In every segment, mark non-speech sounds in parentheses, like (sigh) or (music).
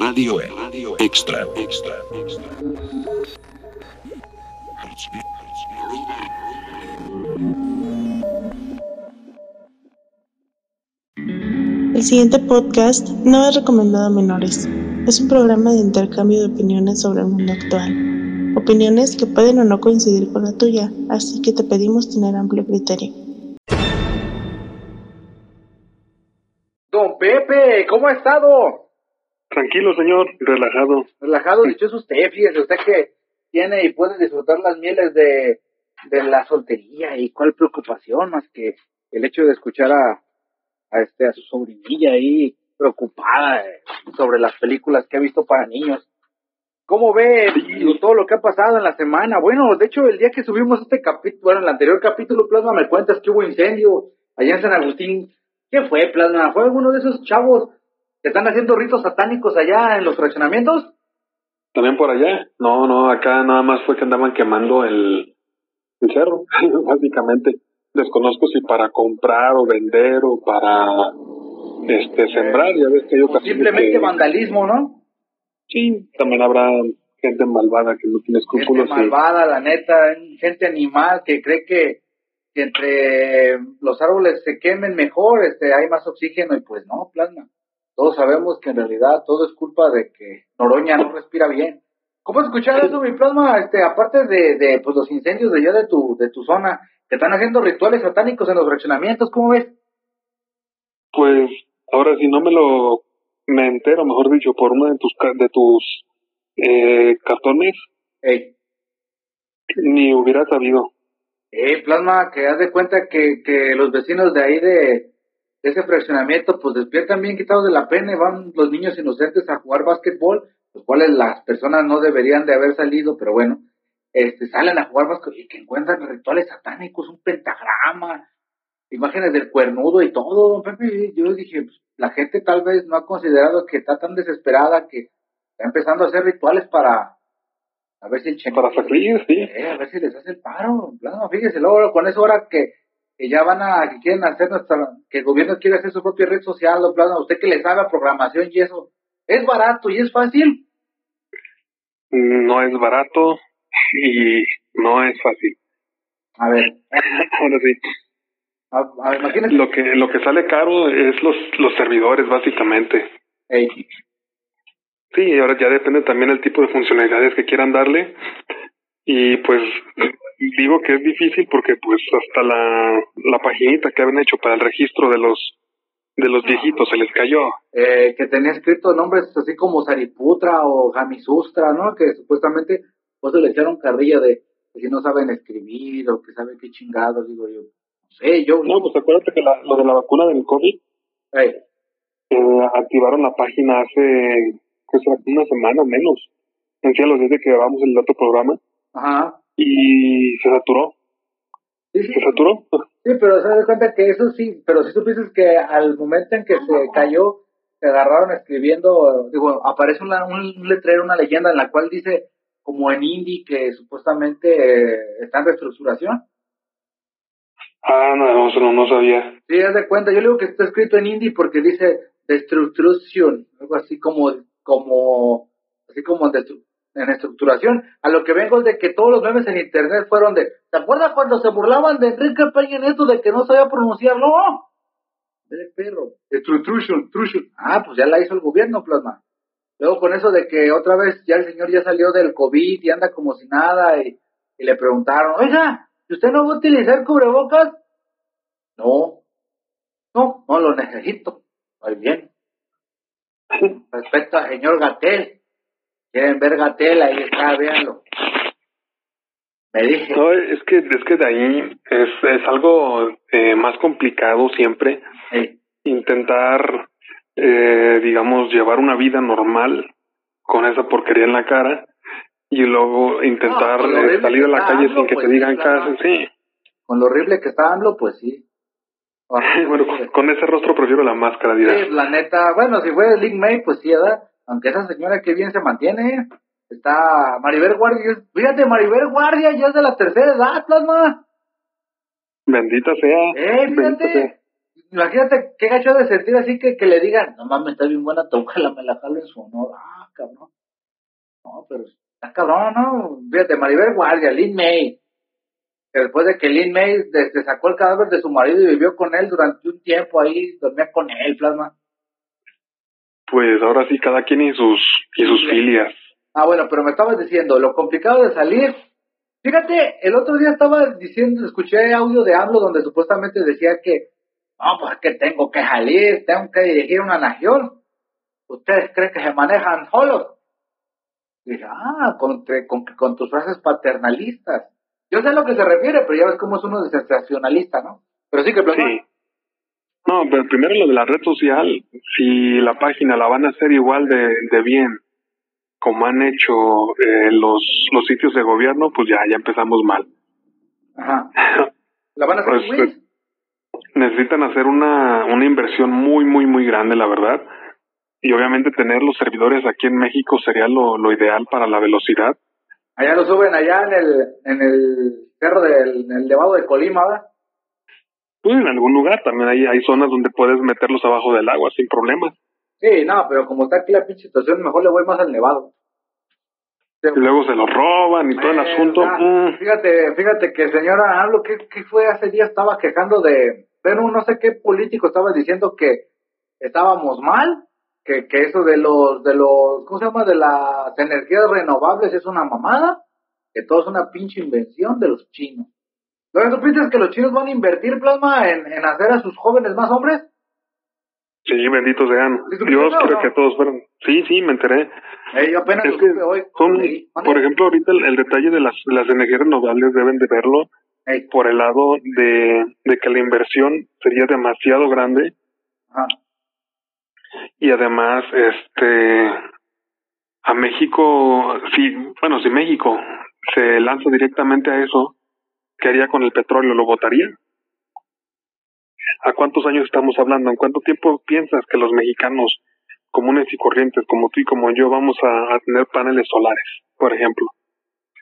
Radio E. Extra. Extra. El siguiente podcast no es recomendado a menores. Es un programa de intercambio de opiniones sobre el mundo actual. Opiniones que pueden o no coincidir con la tuya, así que te pedimos tener amplio criterio. Don Pepe, ¿cómo ha estado? Tranquilo, señor, relajado. Relajado, dichoso usted, fíjese, usted que tiene y puede disfrutar las mieles de, de la soltería y cuál preocupación más que el hecho de escuchar a, a este a su sobrinilla ahí preocupada eh, sobre las películas que ha visto para niños. ¿Cómo ve digo, todo lo que ha pasado en la semana? Bueno, de hecho, el día que subimos este capítulo, bueno, el anterior capítulo, Plasma, me cuentas que hubo incendio allá en San Agustín. ¿Qué fue, Plasma? ¿Fue alguno de esos chavos están haciendo ritos satánicos allá en los fraccionamientos? ¿También por allá? No, no, acá nada más fue que andaban quemando el, el cerro, (laughs) básicamente. Desconozco si para comprar o vender o para este sembrar, ya ves que hay ocasiones simplemente que- vandalismo, ¿no? Sí, también habrá gente malvada que no tiene Gente escrúpulos. y- malvada, la neta, gente animal que cree que, que entre los árboles se quemen mejor, este, hay más oxígeno y pues no, plasma. Todos sabemos que en realidad todo es culpa de que Noroña no respira bien. ¿Cómo has escuchado eso, mi plasma? Este, aparte de, de pues, los incendios de allá de tu, de tu zona, que están haciendo rituales satánicos en los fraccionamientos, ¿cómo ves? Pues ahora si no me lo me entero, mejor dicho, por uno de tus de tus eh, cartones, Ey, ni hubiera sabido. Eh, plasma, que haz de cuenta que, que los vecinos de ahí de ese fraccionamiento, pues despiertan bien quitados de la pena y van los niños inocentes a jugar básquetbol, los cuales las personas no deberían de haber salido, pero bueno, este, salen a jugar básquetbol y que encuentran rituales satánicos, un pentagrama, imágenes del cuernudo y todo, don Pepe. Yo dije, pues, la gente tal vez no ha considerado que está tan desesperada que está empezando a hacer rituales para a ver si el Para salir, sí. eh, a ver si les hace el paro. Plasma, fíjese, luego con eso ahora que, que ya van a, que quieren hacer nuestra, que el gobierno quiere hacer su propia red social, don Plasma, usted que le sabe a programación y eso, es barato y es fácil. No es barato y no es fácil. A ver, (laughs) Ahora sí. a, a ver, Lo que lo que sale caro es los los servidores básicamente. Ey, Sí, ahora ya depende también el tipo de funcionalidades que quieran darle y pues digo que es difícil porque pues hasta la la paginita que habían hecho para el registro de los de los viejitos se les cayó. eh, que tenía escrito nombres así como Sariputra o Jamisustra, ¿no? Que supuestamente, pues le echaron carrilla de que si no saben escribir o que saben qué chingados, digo yo. No sé, yo, No, pues acuérdate que la- lo de la vacuna del COVID Ey, eh, activaron la página hace pues, una semana menos. En sí, a los días de que grabamos el otro programa ajá, y se saturó. sí, sí, ¿Se saturó? Sí, pero se da cuenta que eso sí, pero si supieses que al momento en que se cayó, se agarraron escribiendo, digo, aparece una- un, letrero, una leyenda en la cual dice, como en indie, que supuestamente eh, está en reestructuración. Ah, no, eso no, no sabía. Sí, haz de cuenta, yo le digo que está escrito en indie porque dice destructuración, algo así como, como, así como destru- en estructuración. A lo que vengo es de que todos los memes en internet fueron de, ¿te acuerdas cuando se burlaban de Enrique Peña Nieto de que no sabía pronunciarlo? De perro, destructuration, truction. Ah, pues ya la hizo el gobierno, plasma. Luego con eso de que otra vez ya el señor ya salió del COVID y anda como si nada y, y le preguntaron, oiga, ¿y ¿usted no va a utilizar cubrebocas? No, no, no lo necesito. Muy bien. Respecto al señor Gatel. Quieren ver Gatel, ahí está, véanlo. Me dije, No, es que, es que de ahí es, es algo eh, más complicado siempre intentar, eh, digamos, llevar una vida normal con esa porquería en la cara y luego intentar No, eh, salir a la calle AMLO, sin que pues, te digan claro. casi, sí. con lo horrible que está AMLO, pues sí. (laughs) Bueno, con, con ese rostro prefiero la máscara, dirás. Sí, la neta, bueno, si fue Link May, pues sí, ¿verdad? Aunque esa señora que bien se mantiene, ¿eh? Está Maribel Guardia, fíjate, Maribel Guardia ya es de la tercera edad, plasma. Bendita sea. Eh, sea. fíjate. imagínate qué gacho de sentir así que, que le digan, no mames, está bien buena tu la me la jalo en su honor. Ah, cabrón. No, pero está cabrón, ¿no? Fíjate, Maribel Guardia, Lin May. Que después de que Lin May se sacó el cadáver de su marido y vivió con él durante un tiempo ahí, dormía con él, plasma. Pues ahora sí, cada quien y sus, y sus filias. Ah, bueno, pero me estabas diciendo, lo complicado de salir. Fíjate, el otro día estaba diciendo, escuché audio de hablo donde supuestamente decía que, no, pues que tengo que salir, tengo que dirigir una nación. ¿Ustedes creen que se manejan solos? Dije, ah, con, con, con tus frases paternalistas. Yo sé a lo que se refiere, pero ya ves cómo es uno de sensacionalista, ¿no? Pero sí que sí. No, pero primero lo de la red social, si la página la van a hacer igual de, de bien como han hecho eh, los, los sitios de gobierno, pues ya, ya empezamos mal. Ajá. ¿La van a hacer pues, Necesitan hacer una, una inversión muy, muy, muy grande, la verdad. Y obviamente tener los servidores aquí en México sería lo, lo ideal para la velocidad. Allá lo suben allá en el, en el cerro del en el Nevado de Colima, ¿verdad? Pues en algún lugar, también hay, hay zonas donde puedes meterlos abajo del agua sin problemas. Sí, no, pero como está aquí la pinche situación, mejor le voy más al Nevado. Y luego se lo roban y todo el asunto. Mm. Fíjate, fíjate que señora hablo ¿qué, ¿qué, fue hace días? Estaba quejando de, pero no sé qué político estaba diciendo que estábamos mal, que, que eso de los, de los, ¿cómo se llama? De las energías renovables es una mamada, que todo es una pinche invención de los chinos. ¿Tú piensas que los chinos van a invertir plasma en, en hacer a sus jóvenes más hombres? Sí, bendito sean. Dios quiere que todos fueran. Sí, sí, me enteré. yo apenas lo supe hoy. por ejemplo, ahorita el, detalle de las, las energías renovables deben de verlo por el lado de, de que la inversión sería demasiado grande. Y además, este, a México, sí, bueno, si México se lanza directamente a eso, ¿qué haría con el petróleo? ¿Lo votaría? ¿A cuántos años estamos hablando? ¿En cuánto tiempo piensas que los mexicanos comunes y corrientes como tú y como yo vamos a, tener paneles solares, por ejemplo?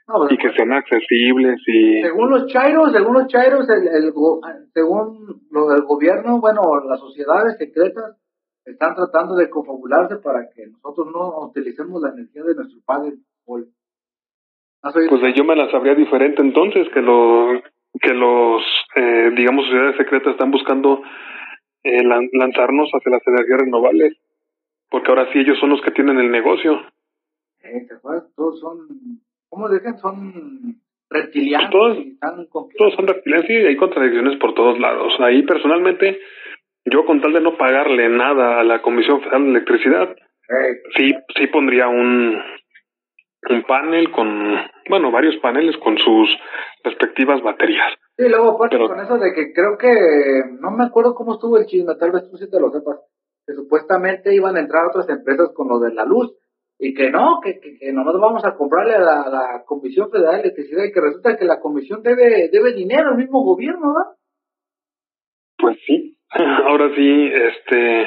Pues, y que sean accesibles y... Según los chairos, según los chairos, el, según lo del gobierno, bueno, las sociedades secretas están tratando de confabularse para que nosotros no utilicemos la energía de nuestro padre. Pues yo me la sabría diferente entonces, que lo que los, eh, digamos, sociedades secretas están buscando eh, lanzarnos hacia las energías renovables, porque ahora sí ellos son los que tienen el negocio. Eh, todos son, ¿cómo dicen? Son reptilianos. Todos, todos son reptilianos y hay contradicciones por todos lados. Ahí personalmente, yo con tal de no pagarle nada a la Comisión Federal de Electricidad, sí, sí pondría un, un panel con, bueno, varios paneles con sus respectivas baterías. Sí, luego aparte con eso de que creo que, no me acuerdo cómo estuvo el chisme, tal vez tú sí te lo sepas, que supuestamente iban a entrar otras empresas con lo de la luz y que no, que, que, que nomás vamos a comprarle a la, Comisión Federal de Electricidad y que resulta que la comisión debe, debe dinero al mismo gobierno, ¿verdad? Pues sí, (laughs) ahora sí, este,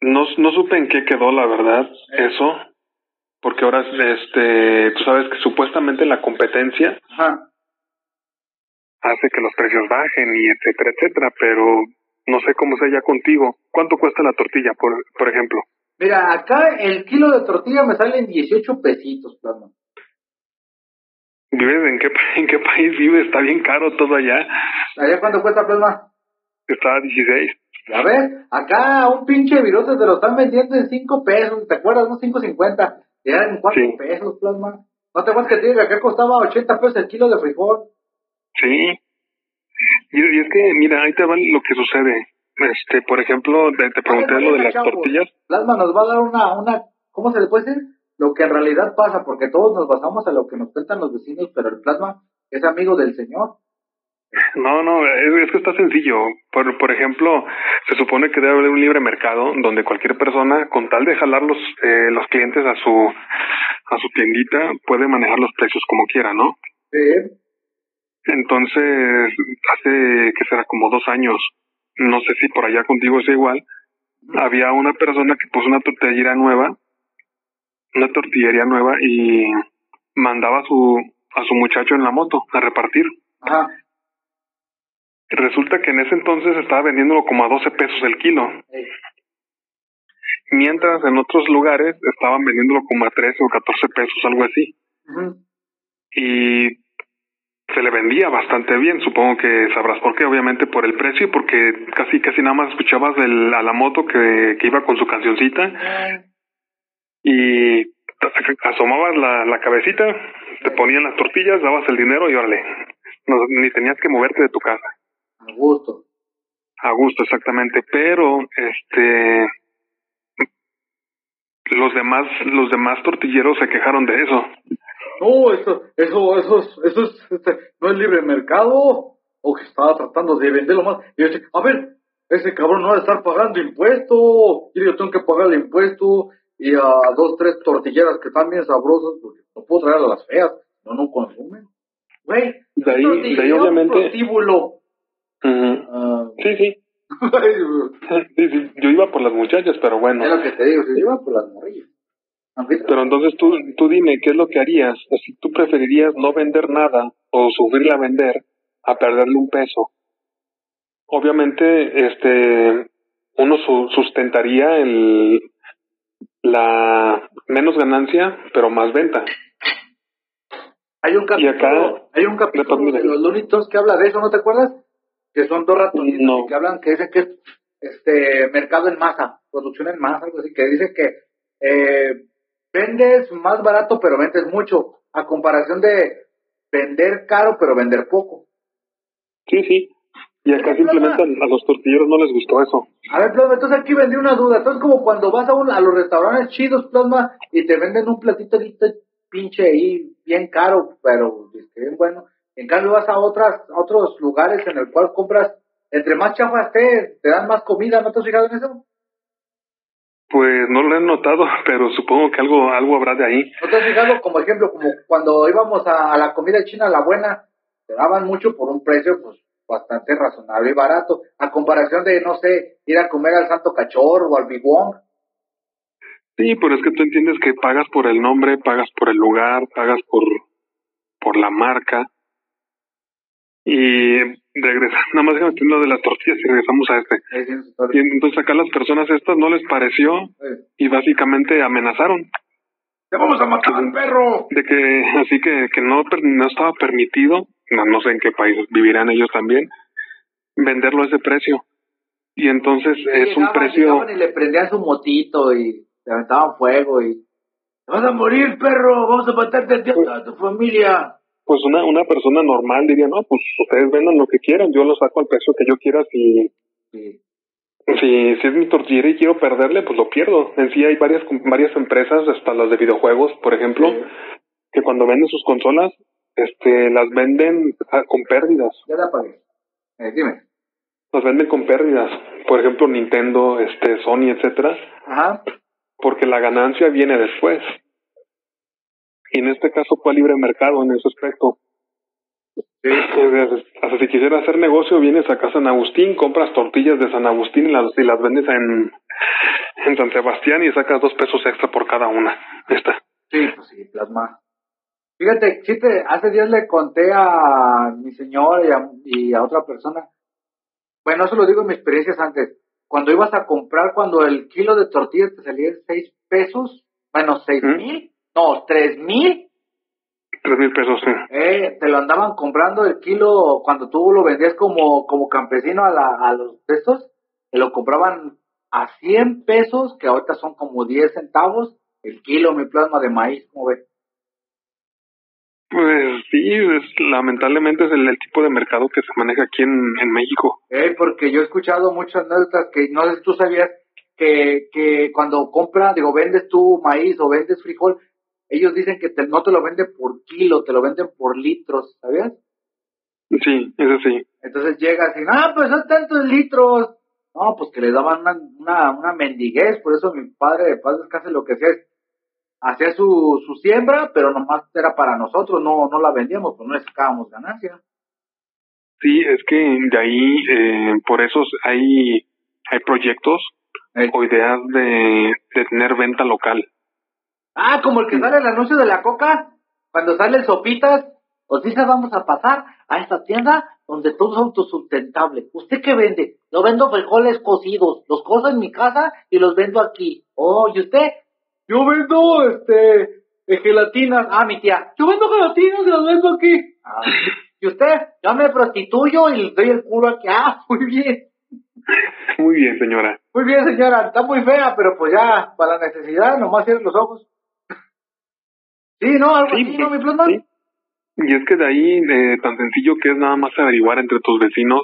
no, no supe en qué quedó la verdad eso, porque ahora este tú sabes que supuestamente la competencia hace que los precios bajen y etcétera etcétera pero no sé cómo sea ya contigo. Cuánto cuesta la tortilla por por ejemplo mira acá el kilo de tortilla me sale en 18 pesitos plano. Vives en qué (laughs) en qué país vives está bien caro todo allá. Allá cuánto cuesta plasma está a 16 ya ves acá un pinche virote te lo están vendiendo en 5 pesos te acuerdas no 5.50 eran cuatro pesos, plasma. ¿No te acuerdas que te diga que costaba 80 pesos el kilo de frijol? Sí. Y, es que, mira, ahí te va lo que sucede. Este, por ejemplo, te, pregunté lo de las tortillas. Plasma nos va a dar una, una, ¿cómo se le puede decir? Lo que en realidad pasa, porque todos nos basamos a lo que nos cuentan los vecinos, pero el plasma es amigo del Señor. No, no, es, que está sencillo. Por, por ejemplo, se supone que debe haber un libre mercado donde cualquier persona, con tal de jalar los, eh, los clientes a su, a su tiendita, puede manejar los precios como quiera, ¿no? Sí. Entonces, hace, que será como dos años, no sé si por allá contigo es igual, había una persona que puso una tortillería nueva, una tortillería nueva y mandaba a su, a su muchacho en la moto a repartir. Ajá Resulta que en ese entonces estaba vendiéndolo como a 12 pesos el kilo. Mientras en otros lugares estaban vendiéndolo como a 13 o 14 pesos, algo así. Y se le vendía bastante bien, supongo que sabrás por qué, obviamente por el precio, porque casi casi nada más escuchabas del, a la moto que, que iba con su cancioncita y asomabas la, la cabecita, te ponían las tortillas, dabas el dinero y órale, no, ni tenías que moverte de tu casa. A gusto. A gusto, exactamente, pero este los demás los demás tortilleros se quejaron de eso. No, eso, eso, eso, es, eso es, este, no es libre mercado. O que estaba tratando de venderlo más. Y yo decía, a ver, ese cabrón no va a estar pagando impuesto. Y yo tengo que pagar el impuesto. Y a dos, tres tortilleras que están bien sabrosas, porque no puedo traer a las feas. No, no consumen. Güey, de ahí, de ahí obviamente. Ah. sí, sí. sí, sí. (laughs) Yo iba por las muchachas, pero bueno. Es lo que te digo, yo iba por las morrillas. Pero entonces tú, tú dime, ¿qué es lo que harías? Si tú preferirías no vender nada o sufrirla a vender a perderle un peso. Obviamente, este, uno sustentaría el, la menos ganancia, pero más venta. Hay un capítulo, hay un capítulo de los Looney que habla de eso, ¿no te acuerdas? Que son dos ratonitos que hablan que dice que es este mercado en masa, producción en masa, algo así, que dice que eh, vendes más barato pero vendes mucho, a comparación de vender caro pero vender poco. Sí, sí. Y acá simplemente a los tortilleros no les gustó eso. A ver, Plasma, entonces aquí vendí una duda. Entonces, como cuando vas a, un, a los restaurantes chidos, Plasma, y te venden un platito pinche ahí, bien caro, pero bien bueno. En cambio, vas a, otras, a otros lugares en el cual compras, entre más chafa estés, te dan más comida. ¿No te has fijado en eso? Pues no lo he notado, (laughs) pero supongo que algo algo habrá de ahí. ¿No te has fijado como ejemplo, como cuando íbamos a, la comida china, la buena, te daban mucho por un precio pues bastante razonable y barato, a comparación de, no sé, ir a comer al Santo Cachorro o al Bibón. Sí, pero es que tú entiendes que pagas por el nombre, pagas por el lugar, pagas por, por la marca. Y regresando, (laughs) nada más lo de las tortillas y regresamos a este. y entonces acá las personas estas no les pareció y básicamente amenazaron. ¡Te vamos a matar al perro! De que, así que, que no, no estaba permitido, no, no sé en qué país vivirán ellos también, venderlo a ese precio. Y entonces es un precio... Y le prendían su motito y le aventaban fuego y... ¡Te vas a morir, perro! ¡Vamos a matarte a ti a tu familia! Pues una, una persona normal diría, no, pues ustedes vendan lo que quieran, yo lo saco al precio que yo quiera, si, si, si es mi tortillera y quiero perderle, pues lo pierdo. En sí hay varias, varias empresas, hasta las de videojuegos, por ejemplo, que cuando venden sus consolas, este, las venden ah, con pérdidas. Ya la pagué. Eh, dime. Las venden con pérdidas. Por ejemplo, Nintendo, este, Sony, etcétera. Ajá. Porque la ganancia viene después. Y en este caso fue libre mercado en ese aspecto. Sí. Hasta si quisieras hacer negocio, vienes acá a San Agustín, compras tortillas de San Agustín y las, y las vendes en, en San Sebastián y sacas dos pesos extra por cada una. Esta. Sí, pues sí, plasma. Fíjate, sí te, hace días le conté a mi señor y a, y a otra persona. Bueno, eso lo digo en mis experiencias antes. Cuando ibas a comprar, cuando el kilo de tortillas te salía en seis pesos, bueno, seis mil, no, tres mil. Tres mil pesos, sí. Eh, te lo andaban comprando el kilo cuando tú lo vendías como, como campesino a, la, a los pesos, te lo compraban a 100 pesos, que ahorita son como 10 centavos, el kilo, mi plasma de maíz, ¿cómo ves? Pues sí, es, lamentablemente es el, tipo de mercado que se maneja aquí en, en México. Eh, porque yo he escuchado muchas anécdotas que no sé si tú sabías que, que cuando compras, digo, vendes tú maíz o vendes frijol, ellos dicen que no te lo venden por kilo, te lo venden por litros, ¿sabías? Sí, eso sí. Entonces llegas y, ah, pues son tantos litros. No, pues que le daban una, una, una mendiguez, por eso mi padre de paz casi lo que hacía es, hacía su, su siembra, pero nomás era para nosotros, no, no la vendíamos, pues no sacábamos ganancia. Sí, es que de ahí, eh, por eso hay, hay proyectos o ideas de, de tener venta local. Ah, como el que sale el anuncio de la coca, cuando salen sopitas Os dice, vamos a pasar a esta tienda donde todo es autosustentable. ¿Usted qué vende? Yo vendo frijoles cocidos. Los cozo en mi casa y los vendo aquí. Oh, ¿y usted? Yo vendo, este, eh, gelatinas. Ah, mi tía. Yo vendo gelatinas y las vendo aquí. Ah, ¿y usted? Yo me prostituyo y le doy el culo aquí. Ah, (laughs) muy bien. Muy bien, señora. Muy bien, señora. Está muy fea, pero pues ya, para la necesidad, nomás cierren los ojos. Sí, ¿no? Algo Sí, así, ¿no, mi sí. Y es que de ahí, eh, tan sencillo que es nada más averiguar entre tus vecinos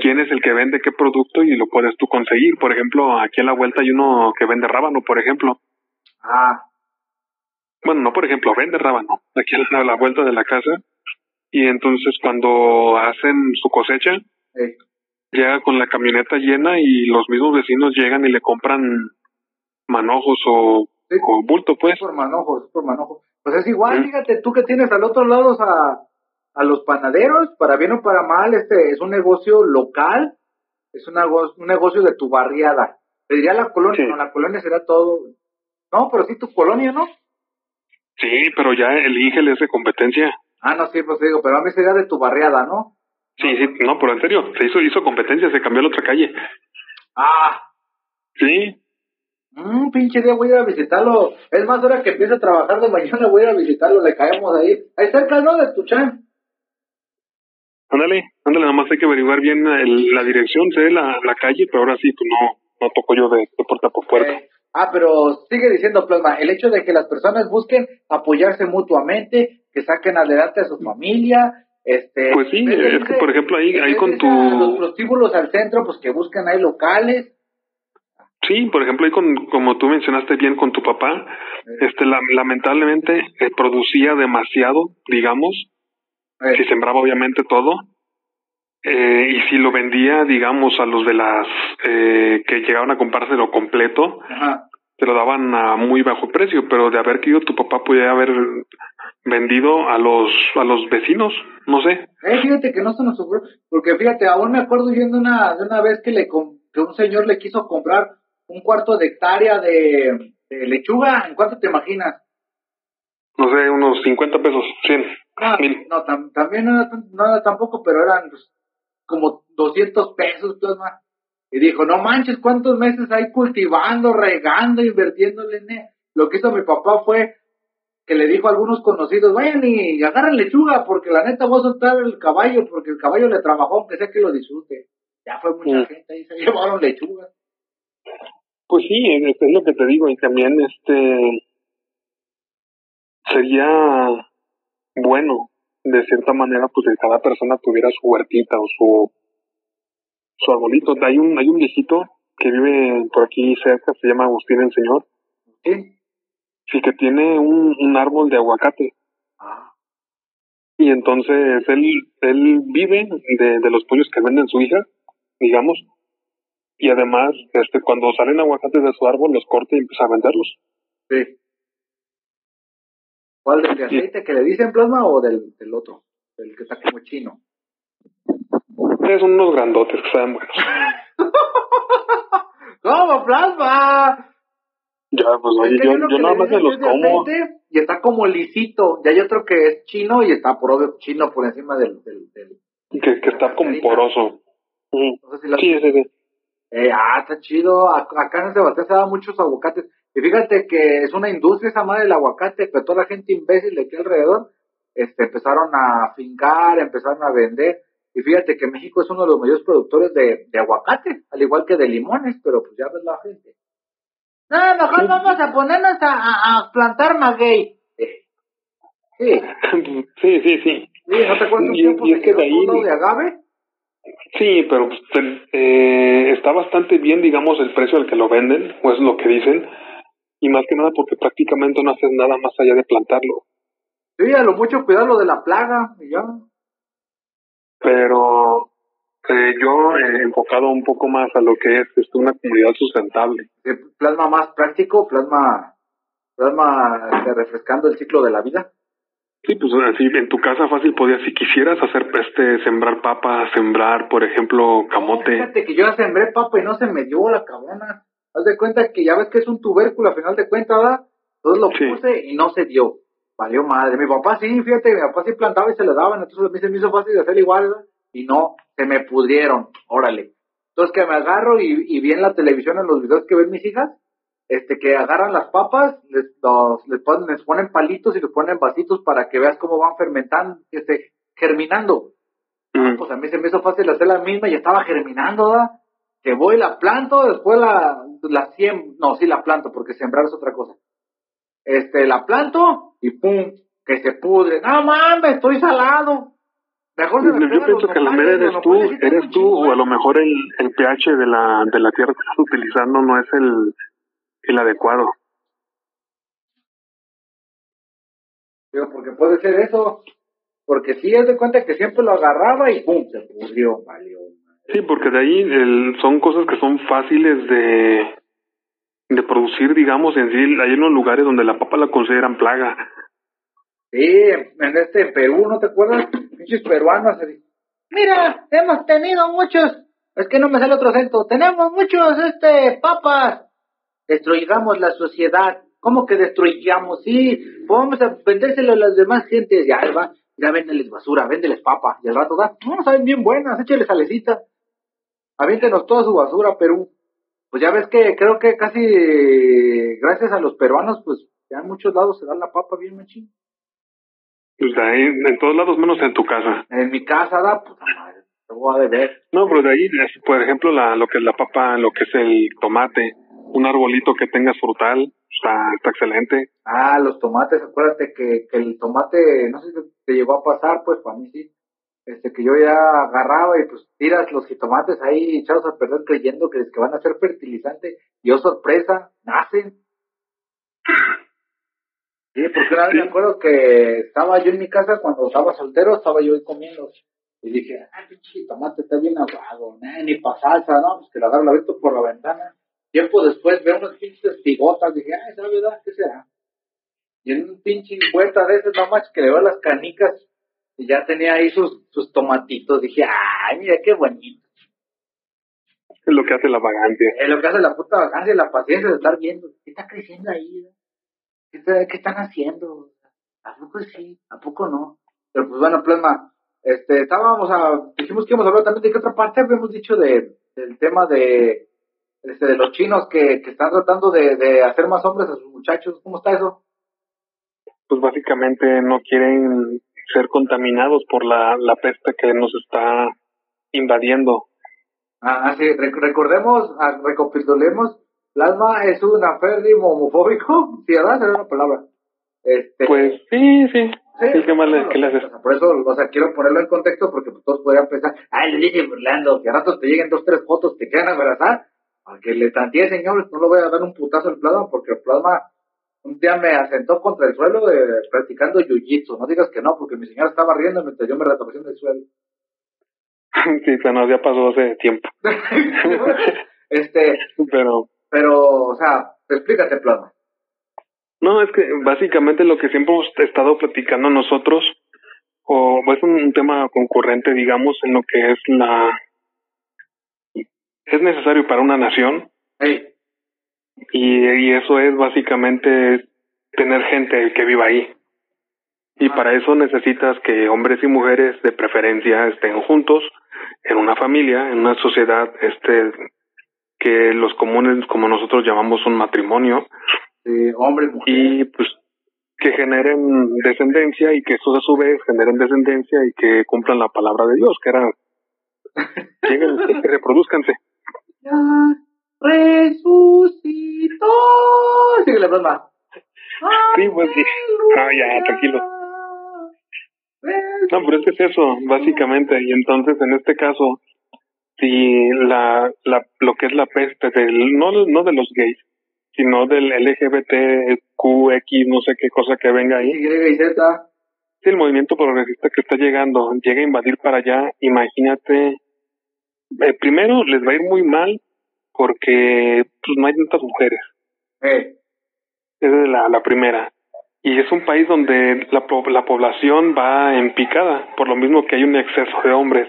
quién es el que vende qué producto y lo puedes tú conseguir. Por ejemplo, aquí a la vuelta hay uno que vende rábano, por ejemplo. Ah, Bueno, no por ejemplo, vende rábano, aquí a la, vuelta de la casa. Y entonces cuando hacen su cosecha, llega con la camioneta llena y los mismos vecinos llegan y le compran manojos o, Sí. o bulto, pues. Es por manojo, es por manojo. Pues es igual, Mm. fíjate, tú que tienes al otro lado a, a los panaderos, para bien o para mal, este es un negocio local, es una go- un negocio de tu barriada. Te diría la colonia, Sí. no, la colonia será todo. No, pero sí tu colonia, ¿no? Sí, pero ya el Ingel es de competencia. Ah, no, sí, pues te digo, pero a mí sería de tu barriada, ¿no? Sí, sí, no, pero en serio, se hizo, hizo competencia, se cambió a la otra calle. Ah, Sí, un pinche día voy a ir a visitarlo. Es más, ahora que empiece a trabajar de mañana voy a ir a visitarlo, le caemos ahí. Ahí cerca, ¿no? De tu chan. ándale, ándale, nomás hay que averiguar bien el- la dirección, sé la, la calle, pero ahora sí, pues no, no toco yo de, de puerta por puerta. Eh, ah, pero sigue diciendo Plasma, el hecho de que las personas busquen apoyarse mutuamente, que saquen adelante a su familia, este... Pues sí, es que, por ejemplo, ahí- ahí con tu- Los prostíbulos al centro, pues que busquen ahí locales. Sí, por ejemplo, ahí con, como tú mencionaste bien con tu papá, este, la- lamentablemente eh, producía demasiado, digamos, Eh, si sembraba obviamente todo, eh, y si lo vendía, digamos, a los de las eh, que llegaban a comprárselo completo, ajá. te lo daban a muy bajo precio, pero de haber querido tu papá podía haber vendido a los a los vecinos, no sé. Fíjate que no se nos ocurrió, porque fíjate, aún me acuerdo viendo una, de una vez que le que un señor le quiso comprar un cuarto de hectárea de, de lechuga, ¿en cuánto te imaginas? No sé, unos 50 pesos, 100. Ah, Mil. no, tam- también no era, tan- no era tampoco, pero eran pues, como 200 pesos, pues, más. Y dijo, no manches, ¿cuántos meses hay cultivando, regando, invirtiéndole en él? Lo que hizo mi papá fue que le dijo a algunos conocidos, vayan y agarren lechuga, porque la neta voy a soltar el caballo, porque el caballo le trabajó, aunque sea que lo disfrute. Ya fue mucha Mm. gente ahí, se (laughs) llevaron lechuga. Pues sí, es, es lo que te digo y también este sería bueno de cierta manera pues que cada persona tuviera su huertita o su su arbolito. Hay un hay un viejito que vive por aquí cerca, se llama Agustín el Señor, ¿Sí? sí que tiene un, un árbol de aguacate Ah, y entonces él él vive de, de los pollos que venden su hija, digamos, y además este cuando salen aguacates de su árbol los corta y empieza a venderlos. sí. ¿Cuál del de Sí. aceite que le dicen plasma o del, del otro? Del que está como chino. Son unos grandotes que saben buenos. (laughs) ¿Cómo, plasma? Ya, pues oye, Es yo, yo nada más me dicen los es como. Y está como lisito. Y hay otro que es chino y está por obvio chino por encima del. del, del- Que, que está como poroso. No sé si Sí, ese, ese. Eh, ah, está chido. Ac- Acá en Sebastián se dan muchos aguacates. Y fíjate que es una industria esa madre del aguacate, pero toda la gente imbécil de aquí alrededor este, empezaron a fincar, empezaron a vender. Y fíjate que México es uno de los mayores productores de, de aguacate, al igual que de limones, pero pues ya ves la gente. No, mejor vamos a ponernos a, a- a plantar maguey. Eh, Sí, (laughs) Sí, sí, sí. sí, ¿no te acuerdas un Y- tiempo y es que que de ahí- todo de agave? Sí, pero pues, eh, está bastante bien, digamos, el precio al que lo venden, o es lo que dicen. Y más que nada porque prácticamente no haces nada más allá de plantarlo. Sí, a lo mucho cuidar lo de la plaga y ya. Pero eh, yo he enfocado un poco más a lo que es esto, una comunidad sustentable. Eh, plasma más práctico, plasma, plasma este, refrescando el ciclo de la vida. Sí, pues así en tu casa fácil podías, si quisieras hacer este, sembrar papas, sembrar, por ejemplo, camote. Fíjate que yo ya sembré papa y no se me dio la cabrona. Haz de cuenta que ya ves que es un tubérculo a final de cuentas, ¿verdad? Entonces lo Sí. puse y no se dio. valió madre. Mi papá sí, fíjate, mi papá sí plantaba y se le daban, entonces a mí se me hizo fácil de hacer igual, ¿verdad? y no, se me pudrieron, órale. Entonces que me agarro y, y vi en la televisión, en los videos que ven mis hijas, este, que agarran las papas, les, los, les, ponen, les ponen palitos y les ponen vasitos para que veas cómo van fermentando, este, germinando. Mm. Pues a mí se me hizo fácil hacer la misma y estaba germinando, ¿verdad? Que voy, la planto, después la, la siem, no, sí la planto, porque sembrar es otra cosa. Este, la planto y pum, que se pudre. No mames, estoy salado. Mejor se me Yo pienso que a lo nopales, mejor eres tú, eres tú, o a lo mejor el, el pH de la, de la tierra que estás utilizando no es el, el adecuado. Digo, porque puede ser eso. Porque sí, es de cuenta que siempre lo agarraba y pum, se pudrió, valió. Sí, porque de ahí el, son cosas que son fáciles de, de producir, digamos, en sí. Hay unos lugares donde la papa la consideran plaga. Sí, en este Perú, ¿no te acuerdas? (laughs) Pinches peruanos. Mira, hemos tenido muchos, es que no me sale otro acento, tenemos muchos, este, papas. Destruyamos la sociedad. ¿Cómo que destruyamos? Sí, vamos a vendérselo a las demás gentes. Ya, va, ya véndeles basura, véndeles papa. Y al rato da, no, saben bien buenas, échale salecita. Aviéntenos toda su basura, Perú. Pues ya ves que creo que casi gracias a los peruanos, pues ya en muchos lados se da la papa bien machín. Pues de ahí, en todos lados menos en tu casa. En mi casa da, puta madre, te voy a deber. No, pero de ahí, por ejemplo, la, lo que es la papa, lo que es el tomate, un arbolito que tengas frutal, está, está excelente. Ah, los tomates, acuérdate que, que el tomate, no sé si te llegó a pasar, pues para mí sí. Este, que yo ya agarraba y pues tiras los jitomates ahí echados a perder creyendo que, que van a ser fertilizante. Y oh sorpresa, nacen. Sí, porque una vez Sí. me acuerdo que estaba yo en mi casa cuando estaba soltero, estaba yo ahí comiendo. Y dije, ah, pinche tomate está bien aguado, nah, ni pa' salsa, ¿no? Pues que lo agarro, lo visto por la ventana. Tiempo después veo unas pinches bigotas, dije, ay, ¿sabe verdad? ¿Qué será? Y en un pinche vuelta de esas nomás que le veo las canicas y ya tenía ahí sus, sus tomatitos. Dije, ay, mira qué bonito. Es lo que hace la vagancia. Es lo que hace la puta vacancia y la paciencia de estar viendo. ¿Qué está creciendo ahí? ¿Qué, está- qué están haciendo? ¿A poco sí? ¿A poco no? Pero pues bueno, plasma. Este, estábamos a, dijimos que íbamos a hablar también de qué otra parte habíamos dicho de, del tema de, este, de los chinos que, que están tratando de, de hacer más hombres a sus muchachos. ¿Cómo está eso? Pues básicamente no quieren ser contaminados por la, la peste que nos está invadiendo. Ah, ah, sí, rec- recordemos, ah, recapitulemos, Plasma es un aférrimo homofóbico, (laughs) sí, ¿verdad? Era una palabra. Este, Pues sí, sí. sí, sí, ¿qué le- no, qué le haces? por eso, o sea, quiero ponerlo en contexto porque pues, todos podrían pensar, ay, le dije burlando, que a rato te lleguen dos, tres fotos, te quedan abrazar, aunque le tanteé, señores, no le voy a dar un putazo al Plasma porque el Plasma un día me asentó contra el suelo de, practicando jiu-jitsu, no digas que no, porque mi señora estaba riendo mientras yo me retorcí en el suelo. (laughs) sí, se nos ya pasó hace tiempo. (laughs) este, Pero pero, o sea, explícate, Plasma. no, es que básicamente lo que siempre hemos estado platicando nosotros, o es un tema concurrente, digamos, en lo que es la... Es necesario para una nación Hey, y, y eso es básicamente tener gente que viva ahí. Y Ah. para eso necesitas que hombres y mujeres de preferencia estén juntos en una familia, en una sociedad, este, que los comunes, como nosotros llamamos un matrimonio, sí, hombre, mujer. y pues que generen descendencia y que estos a su vez generen descendencia y que cumplan la palabra de Dios, que era (laughs) lleguen, que reproduzcanse. Ya resucitó. Síguele, Plasma. Sí, pues sí. Ah, ya, tranquilo. No, pero es que es eso, básicamente. Y entonces, en este caso, si la, la, lo que es la peste del, no, no de los gays, sino del LGBTQX, no sé qué cosa que venga ahí, y Z. si el movimiento progresista que está llegando llega a invadir para allá, imagínate, eh, primero les va a ir muy mal porque pues, no hay tantas mujeres. Eh, Esa es la, la primera. Y es un país donde la, la población va en picada, por lo mismo que hay un exceso de hombres.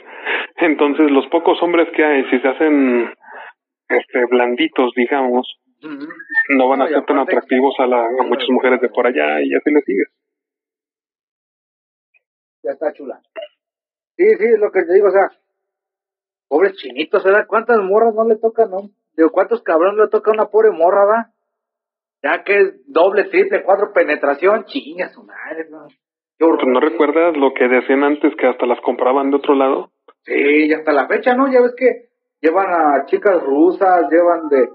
Entonces, los pocos hombres que hay, si se hacen este blanditos, digamos, no van a No, ser tan atractivos a, la, a muchas mujeres de por allá y así le sigues. ya está chula. Sí, sí, es lo que te digo, o sea, pobres chinitos, ¿verdad? ¿Cuántas morras no le tocan, no? Digo, ¿cuántos cabrones le toca a una pobre morra? Ya que es doble, triple, cuatro penetración, chinga su madre, ¿no? Pues, ¿No recuerdas lo que decían antes que hasta las compraban de otro lado? Sí, y hasta la fecha, ¿no? Ya ves que llevan a chicas rusas, llevan de,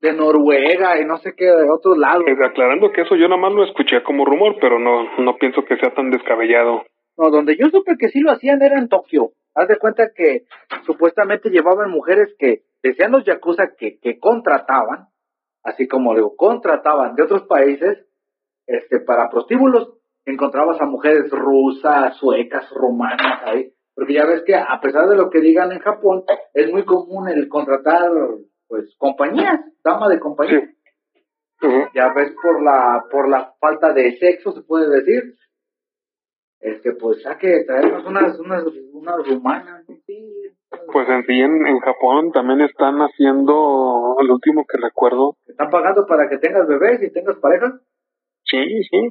de Noruega y no sé qué, de otros lados. Eh, aclarando que eso yo nada más lo escuché como rumor, pero no, no pienso que sea tan descabellado. No, donde yo supe que sí lo hacían era en Tokio. Haz de cuenta que supuestamente llevaban mujeres que decían los yakuza que, que contrataban, así como digo, contrataban de otros países, este, para prostíbulos. Encontrabas a mujeres rusas, suecas, rumanas ahí. Porque ya ves que a pesar de lo que digan en Japón, es muy común el contratar, pues, compañías, dama de compañía. Sí. Ujú. ya ves por la por la falta de sexo se puede decir este pues hay que traernos unas unas unas rumanas ¿no? sí, Pues en sí, en, en Japón también están haciendo, el último que recuerdo, ¿Te están pagando para que tengas bebés y tengas pareja sí, sí,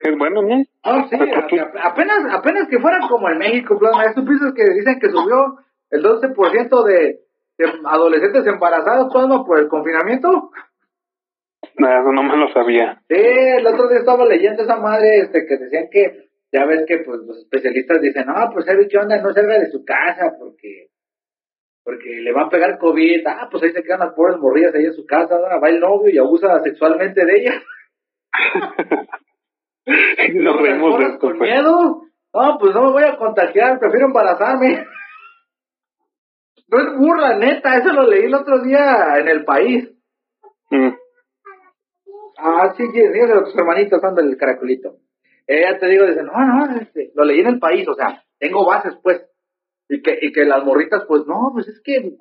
es bueno, ¿no? ah sí tú- a- a- apenas apenas que fueran como en México plasma ya supiste que dicen que subió el 12% de, de adolescentes embarazados plasma por el confinamiento Nada, Eso no me lo sabía. Sí, el otro día estaba leyendo esa madre este, que decían que, ya ves que pues los especialistas dicen, no, pues sabe qué onda, no salga de su casa porque porque le va a pegar COVID. Ah, pues ahí se quedan las pobres morrillas ahí en su casa, ¿verdad? va el novio y abusa sexualmente de ellas. (laughs) Nos reímos de con pues. miedo. No, pues no me voy a contagiar, prefiero embarazarme. No es burla, neta, eso lo leí el otro día en el país. Mm. Ah, sí, sí, sí, tus hermanitos son del caracolito. Ya te digo, dicen, no, no, este, lo leí en el país, o sea, tengo bases, pues. Y que, y que las morritas, pues, no, pues es que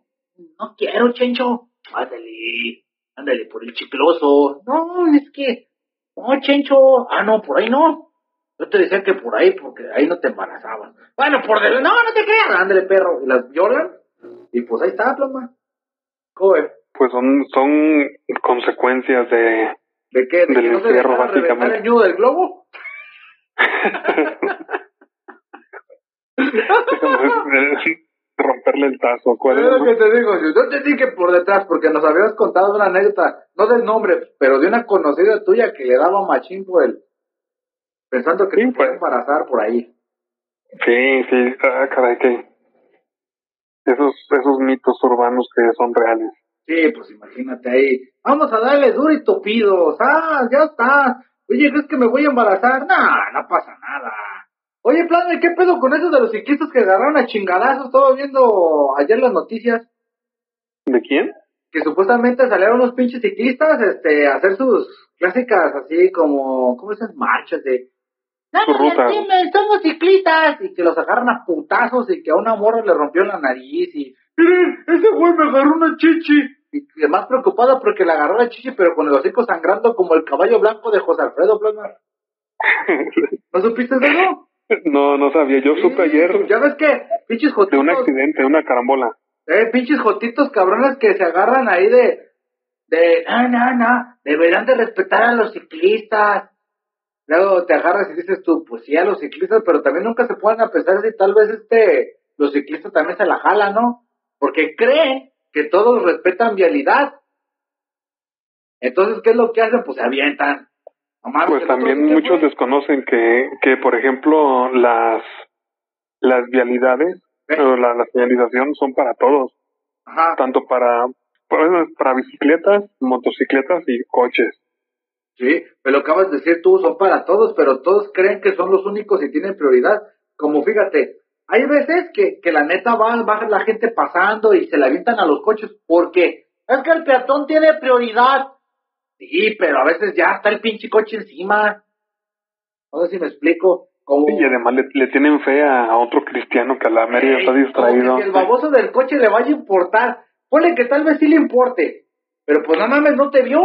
no quiero, chencho. Ándale, ándale, por el chicloso. No, es que, no, chencho. Ah, no, por ahí no. Yo te decía que por ahí, porque ahí no te embarazaban. Bueno, por del... No, no te creas. Ándale, perro. Y las violan. Y pues ahí está, plama. ¿Cómo ves? Pues son, son consecuencias de... ¿De qué? ¿De Del que no se encierro, básicamente. el del globo? (laughs) romperle el tazo. ¿Cuál Es era, lo que te digo, yo te dije por detrás, porque nos habías contado una anécdota, no del nombre, pero de una conocida tuya que le daba machín por el, pensando que Sí, se pues. embarazar por ahí. Sí, sí, ah, caray, que esos, esos mitos urbanos que son reales. Sí, pues imagínate ahí, vamos a darle duro y topidos, ah, ya está. Oye, ¿crees que me voy a embarazar? No, no pasa nada. Oye, Plasma, ¿y qué pedo con esos de los ciclistas que agarraron a chingadazos? Estaba viendo ayer las noticias. ¿De quién? que supuestamente salieron unos pinches ciclistas este, a hacer sus clásicas así como, ¿cómo esas marchas de... "No Su nos ruta. lastimen, somos ciclistas! Y que los agarran a putazos y que a una morra le rompió la nariz y... "Miren, ese güey me agarró una chichi! Y más preocupada porque le agarró la chichi pero con el hocico sangrando como el caballo blanco de José Alfredo Plasma. (laughs) ¿No supiste de eso? no, no sabía. Yo supe ayer Ya ves que pinches de jotitos... un accidente, de una carambola. Eh, pinches jotitos cabrones que se agarran ahí de, de, no, no, deberán de respetar a los ciclistas. Luego te agarras y dices tú, pues sí, a los ciclistas, pero también nunca se pueden a pensar si tal vez este, los ciclistas también se la jalan, ¿no? Porque creen que todos respetan vialidad. Entonces, ¿qué es lo que hacen? Pues se avientan. Pues también muchos desconocen que, que, por ejemplo, las, las vialidades ¿Eh? o la, la señalización son para todos, Ajá. tanto para, para, para bicicletas, motocicletas y coches. Sí, me lo acabas de decir tú, son para todos, pero todos creen que son los únicos y tienen prioridad. Como fíjate, hay veces que, que la neta va, va la gente pasando y se la avientan a los coches porque es que el peatón tiene prioridad. Sí, pero a veces ya está el pinche coche encima. No sé si me explico. Como, Y además le, le tienen fe a, otro cristiano que a la media está distraído. que si el baboso del coche le vaya a importar. Ponle que tal vez sí le importe. Pero pues no mames, no te vio.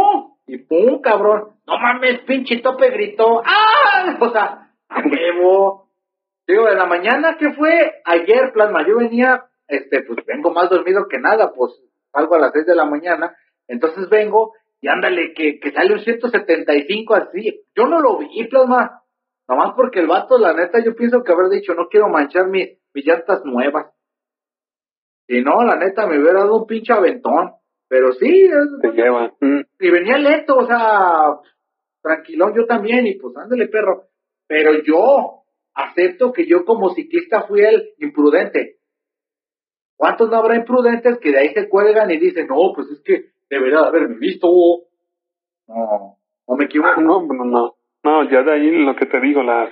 Y pum, cabrón. No mames, pinche tope gritó. ¡Ah! O sea, huevo. Digo, en la mañana, ¿qué fue? Ayer, plasma, yo venía, este, pues vengo más dormido que nada, pues salgo a las 6 de la mañana. Entonces vengo y ándale, que, que sale un 175 así. Yo no lo vi, plasma. Nomás porque el vato, la neta, yo pienso que haber dicho, no quiero manchar mis, mis llantas nuevas. Y no, la neta, me hubiera dado un pinche aventón. Pero sí, es- Te lleva. Mm. y venía lento, o sea, tranquilón yo también, y pues ándale, perro. Pero yo acepto que yo como ciclista fui el imprudente. ¿Cuántos no habrá imprudentes que de ahí se cuelgan y dicen, no, pues es que debería de haberme visto? No, no me equivoco. No, no, no. No, ya de ahí lo que te digo, las,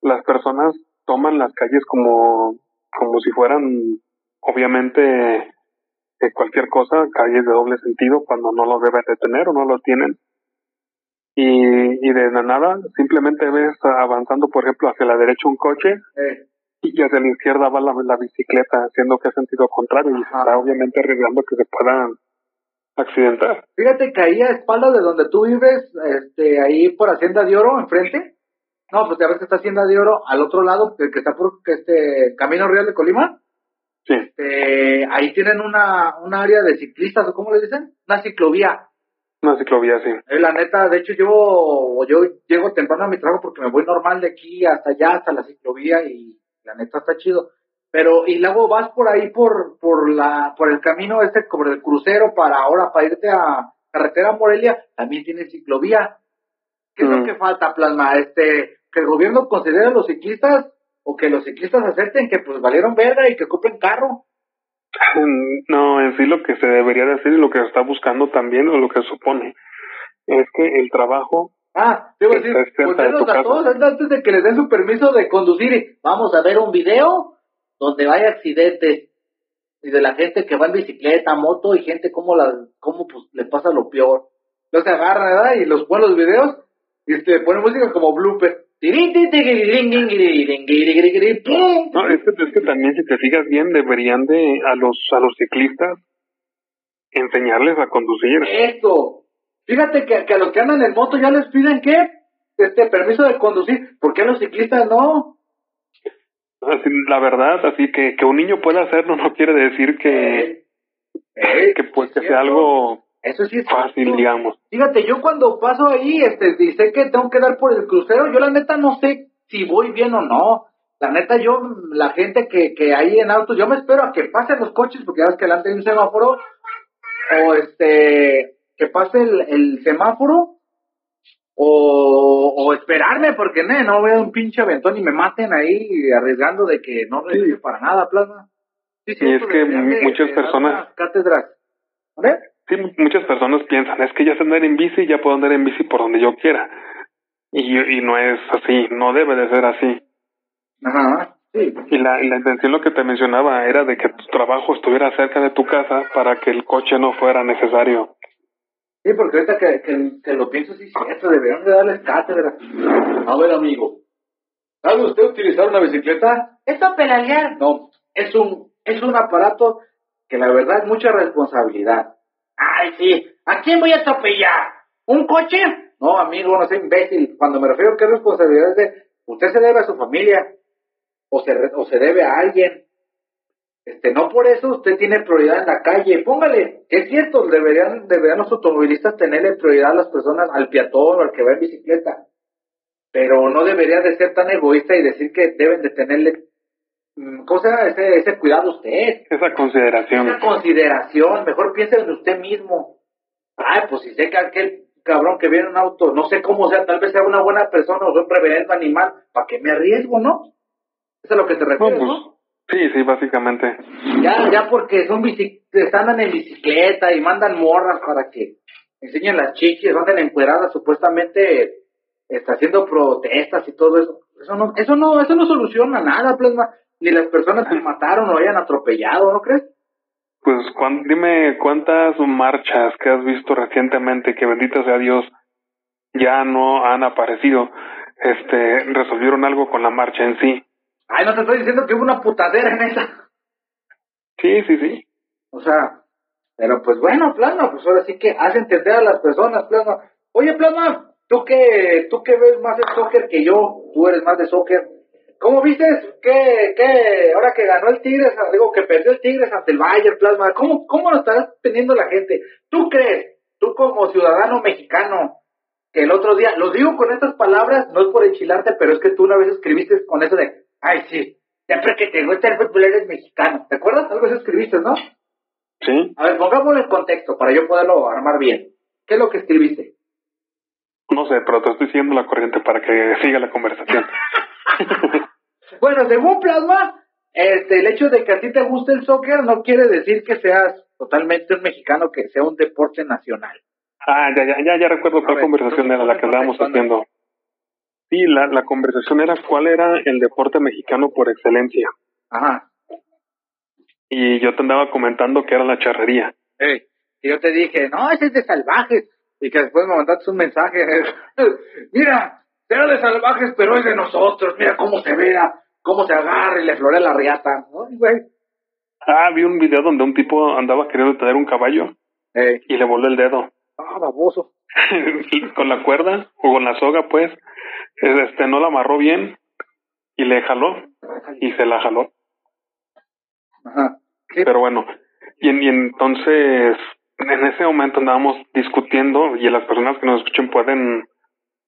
las personas toman las calles como, como si fueran, obviamente, eh, cualquier cosa, calles de doble sentido, cuando no lo deben de tener o no lo tienen. Y, y de la nada, simplemente ves avanzando, por ejemplo, hacia la derecha un coche Eh, y hacia la izquierda va la, la bicicleta, haciendo que es sentido contrario y se está obviamente arriesgando que se puedan accidentar. fíjate que ahí a espaldas de donde tú vives, este, ahí por Hacienda de Oro, enfrente. No, pues ya ves que está Hacienda de Oro, al otro lado, que, que está por este Camino Real de Colima. Sí, Este, ahí tienen una, un área de ciclistas, ¿o cómo le dicen? Una ciclovía. Una ciclovía, sí. Eh, la neta, de hecho, yo, yo llego temprano a mi trabajo porque me voy normal de aquí hasta allá, hasta la ciclovía, y la neta está chido. Pero, y luego vas por ahí por, por la, por el camino este, como el crucero para ahora, para irte a carretera Morelia, también tiene ciclovía. ¿Qué es lo Mm. que falta, Plasma? Este, que el gobierno considere a los ciclistas, o que los ciclistas acepten que pues valieron verga y que ocupen carro. (laughs) No, en sí lo que se debería decir y lo que se está buscando también o lo que se supone es que el trabajo Ah, te iba a decir, todos antes de que les den su permiso de conducir. Vamos a ver un video donde hay accidentes y de la gente que va en bicicleta, moto y gente como la, cómo pues le pasa lo peor. Se agarran, ¿verdad? Y los ponen los videos y este, ponen música como blooper. No, es que, es que también si te fijas bien deberían de a los a los ciclistas enseñarles a conducir. Esto. Fíjate que, a los que andan en moto ya les piden qué? Este permiso de conducir. ¿Por qué a los ciclistas no? Así, la verdad, así que que un niño pueda hacerlo no quiere decir que Eh, que pues que sea algo Eso sí es fácil, digamos. Fíjate, yo cuando paso ahí, este, y sé que tengo que dar por el crucero, yo la neta no sé si voy bien o no. La neta, yo, la gente que, que hay en autos, yo me espero a que pasen los coches, porque ya ves que delante hay un semáforo, o este, que pase el, el semáforo, o, o esperarme, porque ne, no dar un pinche aventón y me maten ahí arriesgando de que no regrese para nada, plasma. Sí, Y es que muchas personas- Cátedras. ¿Vale? Sí, muchas personas piensan, es que ya sé andar en bici, ya puedo andar en bici por donde yo quiera. Y, y no es así, no debe de ser así. Ajá, sí. Y la, y la intención, lo que te mencionaba, era de que tu trabajo estuviera cerca de tu casa para que el coche no fuera necesario. Sí, porque ahorita que, que, que lo pienso, sí, es cierto, deberían de darles cátedra. A ver, amigo, ¿sabe usted utilizar una bicicleta? ¿Esto pedalear? No, es un, es un aparato que la verdad es mucha responsabilidad. Ay, sí, ¿a quién voy a atropellar? ¿Un coche? No, amigo, no sea imbécil. Cuando me refiero a que es responsabilidad es de, usted se debe a su familia, o se, o se debe a alguien. Este, no por eso usted tiene prioridad en la calle. Póngale, que es cierto, deberían, deberían los automovilistas tenerle prioridad a las personas, al peatón o al que va en bicicleta. Pero no debería de ser tan egoísta y decir que deben de tenerle, ¿cómo se llama? Ese, ese cuidado usted. Esa consideración. Esa consideración, mejor piense en usted mismo. Ay, pues si sé que aquel cabrón que viene en un auto, no sé cómo sea, tal vez sea una buena persona o sea un reverendo animal, ¿para qué me arriesgo, no? Eso es a lo que te No, refieres, pues, ¿no? sí, sí, básicamente. Ya, ya porque son bici andan en bicicleta y mandan morras para que enseñen las chiquis, andan encueradas supuestamente está haciendo protestas y todo eso. Eso no, eso no, eso no soluciona nada, plasma. Ni las personas que mataron o hayan atropellado, ¿no crees? Pues cuán- dime cuántas marchas que has visto recientemente, que bendito sea Dios, ya no han aparecido, este, resolvieron algo con la marcha en sí. Ay, no te estoy diciendo que hubo una putadera en esa. Sí, sí, sí. O sea, pero pues bueno, Plasma, pues ahora sí que hace entender a las personas, Plasma. Oye, Plasma, tú que, tú que ves más el soccer que yo, tú eres más de soccer. ¿Cómo viste que, que ahora que ganó el Tigres, digo que perdió el Tigres ante el Bayern, Plasma? ¿Cómo, cómo lo estará teniendo la gente? ¿Tú crees, tú como ciudadano mexicano, que el otro día, lo digo con estas palabras, no es por enchilarte, pero es que tú una vez escribiste con eso de, ay, sí, siempre que te gusta el fútbol eres mexicano. ¿Te acuerdas? Algo así escribiste, ¿no? Sí. A ver, pongámoslo en contexto para yo poderlo armar bien. ¿Qué es lo que escribiste? No sé, pero te estoy siguiendo la corriente para que siga la conversación. (laughs) bueno, según Plasma, este, el hecho de que a ti te guste el soccer no quiere decir que seas totalmente un mexicano, que sea un deporte nacional. Ah, ya, ya, ya, ya recuerdo cuál conversación era la que estábamos haciendo. Sí, la, la conversación era cuál era el deporte mexicano por excelencia. Ajá. Y yo te andaba comentando que era la charrería. Hey, y yo te dije, no, ese es de salvajes. Y que después me mandaste un mensaje. (laughs) Mira, era de salvajes, pero es de nosotros. Mira cómo se vea, cómo se agarra y le flore la riata. güey? Ah, vi un video donde un tipo andaba queriendo tener un caballo hey. y le voló el dedo. Ah, baboso. (laughs) con la cuerda o con la soga, pues, este, no la amarró bien y le jaló y se la jaló. Ajá. Pero bueno, y, y, entonces en ese momento andábamos discutiendo y las personas que nos escuchen pueden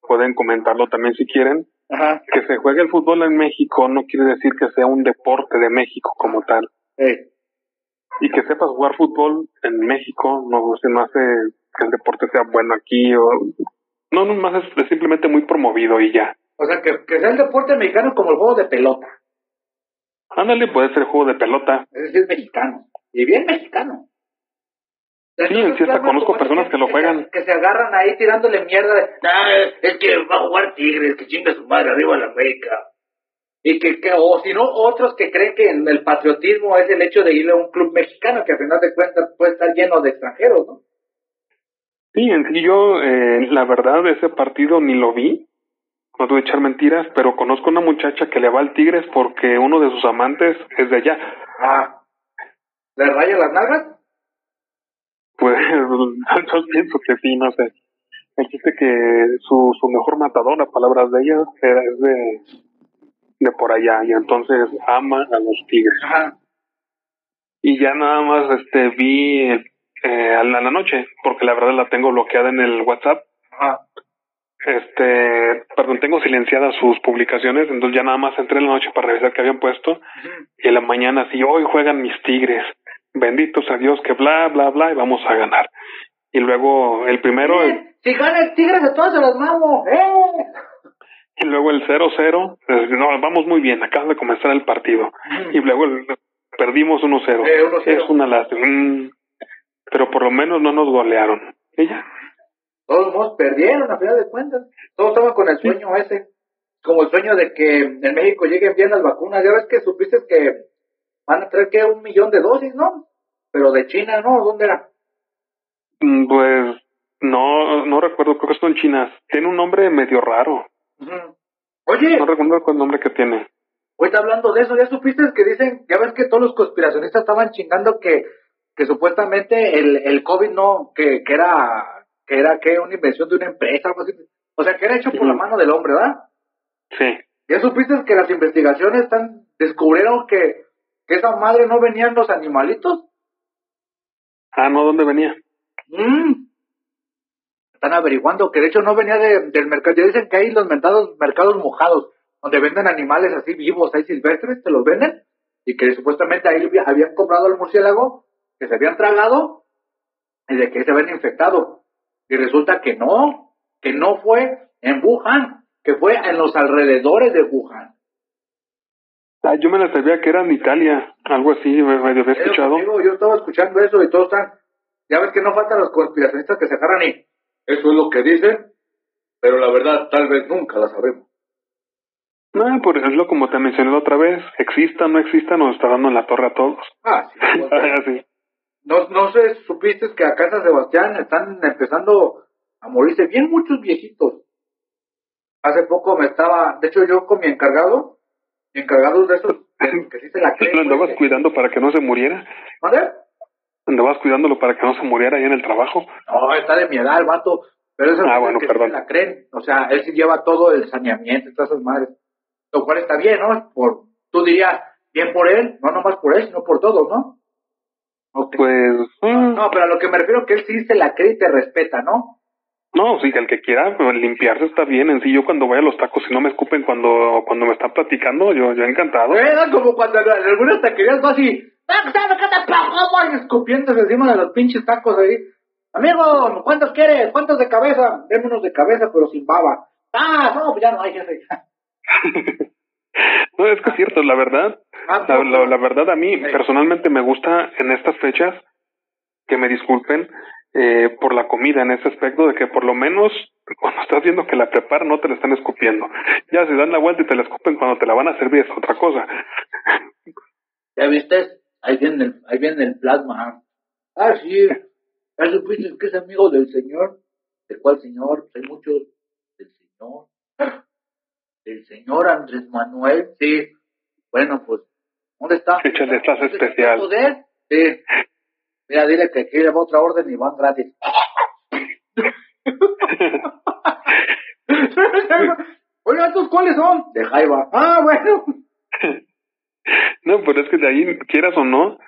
pueden comentarlo también si quieren. Ajá. Que se juegue el fútbol en México no quiere decir que sea un deporte de México como tal. Hey. Y que sepas jugar fútbol en México no se no hace que el deporte sea bueno aquí o no, no más es, es simplemente muy promovido y ya. O sea, que, que sea el deporte mexicano como el juego de pelota. Ándale, puede ser juego de pelota. Es decir, mexicano. Y bien mexicano. Sí, en hasta conozco personas que, lo juegan. Que, se agarran ahí tirándole mierda de, ah, es que va a jugar Tigres, que chinga su madre arriba la América. Y que, que, o si no, otros que creen que el patriotismo es el hecho de ir a un club mexicano, que al final de cuentas puede estar lleno de extranjeros, ¿no? Sí, en sí yo, eh, la verdad, ese partido ni lo vi, no tuve echar mentiras, pero conozco una muchacha que le va al Tigres porque uno de sus amantes es de allá. Ah, ¿le raya las nalgas? Pues (laughs) yo pienso que sí, no sé. El chiste que su, su mejor matador, a palabras de ella, es de, de por allá y entonces ama a los Tigres. Ajá. Y ya nada más este vi eh, a la noche, porque la verdad la tengo bloqueada en el WhatsApp. Ajá este, perdón, tengo silenciadas sus publicaciones, entonces ya nada más entré en la noche para revisar qué habían puesto y en la mañana sí, hoy juegan mis tigres, benditos a Dios que bla, bla, bla y vamos a ganar. Y luego el primero... El, si gana el tigre de todos se los mamo, ¡eh! Y luego el 0-0, no, vamos muy bien, acaba de comenzar el partido. Y luego el, perdimos 1-0. Eh, 1-0. es una lástima. Mm, pero por lo menos no nos golearon. Ya. Todos modos perdieron a final de cuentas. Todos estaban con el sueño sí. ese. Como el sueño de que en México lleguen bien las vacunas. Ya ves que supiste que van a traer que un millón de dosis, ¿no? Pero de China, ¿no? ¿Dónde era? Pues no, no recuerdo, creo que son chinas. Tiene un nombre medio raro. Uh -huh. Oye. No recuerdo cuál nombre que tiene. Ahorita hablando de eso, ya supiste que dicen, ya ves que todos los conspiracionistas estaban chingando que, que supuestamente el, el COVID no, que, que era que era que una invención de una empresa, algo así. O sea, que era hecho por la mano del hombre, ¿verdad? Sí. ¿Ya supiste que las investigaciones están descubrieron que, que esa madre no venían los animalitos? Ah, no, ¿dónde venía? Mm. Están averiguando que de hecho no venía de, del mercado. Ya dicen que hay los mercados, mercados mojados, donde venden animales así vivos, ahí silvestres, te los venden, y que supuestamente ahí habían comprado el murciélago, que se habían tragado, y de que se habían infectado. Y resulta que no, que no fue en Wuhan, que fue en los alrededores de Wuhan. Ah, yo me la sabía que era en Italia, algo así, me, me había escuchado. Yo estaba escuchando eso y todos están, ya ves que no faltan los conspiracionistas que se agarran y eso es lo que dicen, pero la verdad tal vez nunca la sabemos. No, por ejemplo, como te mencioné la otra vez, exista o no exista, nos está dando en la torre a todos. Ah, sí. (laughs) ah, sí. No, no sé, supiste que acá en San Sebastián están empezando a morirse bien muchos viejitos. Hace poco me estaba, de hecho yo con mi encargado, mi encargado de esos que, sí se la creen. ¿Lo andabas cuidando para que no se muriera? ¿Dónde? ¿Andabas cuidándolo para que no se muriera ahí en el trabajo? No, está de mi edad el vato, pero esas ah, bueno, que perdón. sí se la creen. O sea, él sí lleva todo el saneamiento y todas esas madres. Lo cual está bien, ¿no? Por, tú dirías, bien por él, no nomás por él, sino por todos, ¿no? Okay. Pues. Mm, No, pero a lo que me refiero que él sí se la cree y te respeta, ¿no? No, sí, el que quiera pues, limpiarse está bien. En sí, yo cuando voy a los tacos, si no me escupen cuando cuando me están platicando, yo yo encantado. Era como cuando en algunas taquerías vas y... y escupiéndose encima de los pinches tacos ahí. Amigo, ¿cuántos quieres? ¿Cuántos de cabeza? Deme unos de cabeza, pero sin baba. Ah, no, pues ya no hay jefe. (laughs) no, es que es cierto, la verdad. Ah, La, no, la- la verdad, a mí personalmente me gusta en estas fechas que me disculpen eh, por la comida en ese aspecto de que por lo menos cuando estás viendo que la preparan no te la están escupiendo. Ya si dan la vuelta y te la escupen cuando te la van a servir es otra cosa. ¿Ya viste? Ahí viene el, ahí viene el plasma. Ah, sí. ¿Ya supiste que es amigo del señor? ¿De cuál señor? Hay muchos. ¿Del señor? ¿Del señor Andrés Manuel? Sí. Bueno, pues, ¿dónde está? Échale, estás ¿Dónde está especial. poder? Sí. Mira, dile que aquí le va otra orden y van gratis. (laughs) Oiga, ¿estos cuáles son? De Jaiba. Ah, bueno. (laughs) No, pero es que de ahí, quieras o no,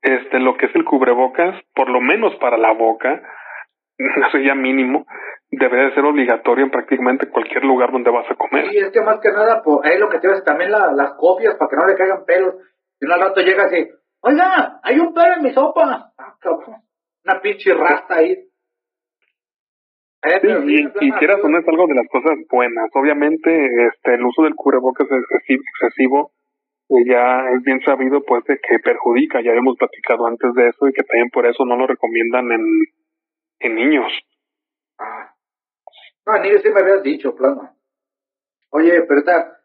este, lo que es el cubrebocas, por lo menos para la boca, (laughs) eso ya mínimo, debe de ser obligatorio en prácticamente cualquier lugar donde vas a comer. Sí, es que más que nada, por ahí lo que te ves también la- las copias para que no le caigan pelos. Y al rato llega así, oiga, hay un pelo en mi sopa. Ah, cabrón. Una pinche rasta ahí. Eh, Sí, y, y quieras o no es algo de las cosas buenas. Obviamente, este, el uso del cubrebocas excesi- excesivo eh, ya es bien sabido, pues, de que perjudica. Ya hemos platicado antes de eso y que también por eso no lo recomiendan en, en niños. Ah. No, ni sí me habías dicho, plano. Oye, pero está,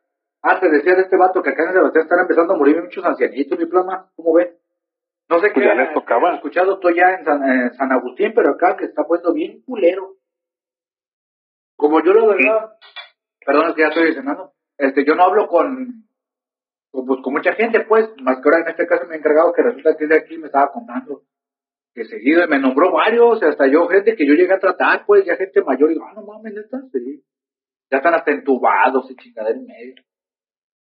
ah, te decía de este vato que acá en Sebastián están empezando a morir muchos ancianitos, mi plama, ¿cómo ves? No sé Pues qué ya les tocaba. has escuchado tú ya en San, en San Agustín, pero acá que está puesto bien culero. Como yo la verdad, perdón, es que ya estoy cenando, este, yo no hablo con, con, pues, con mucha gente, pues, más que ahora en este caso me he encargado que resulta que es de aquí me estaba contando que seguido me nombró varios, hasta yo, gente que yo llegué a tratar, pues, ya gente mayor, y digo, ah, no mames, neta, sí. Ya están hasta entubados y chingadera en medio.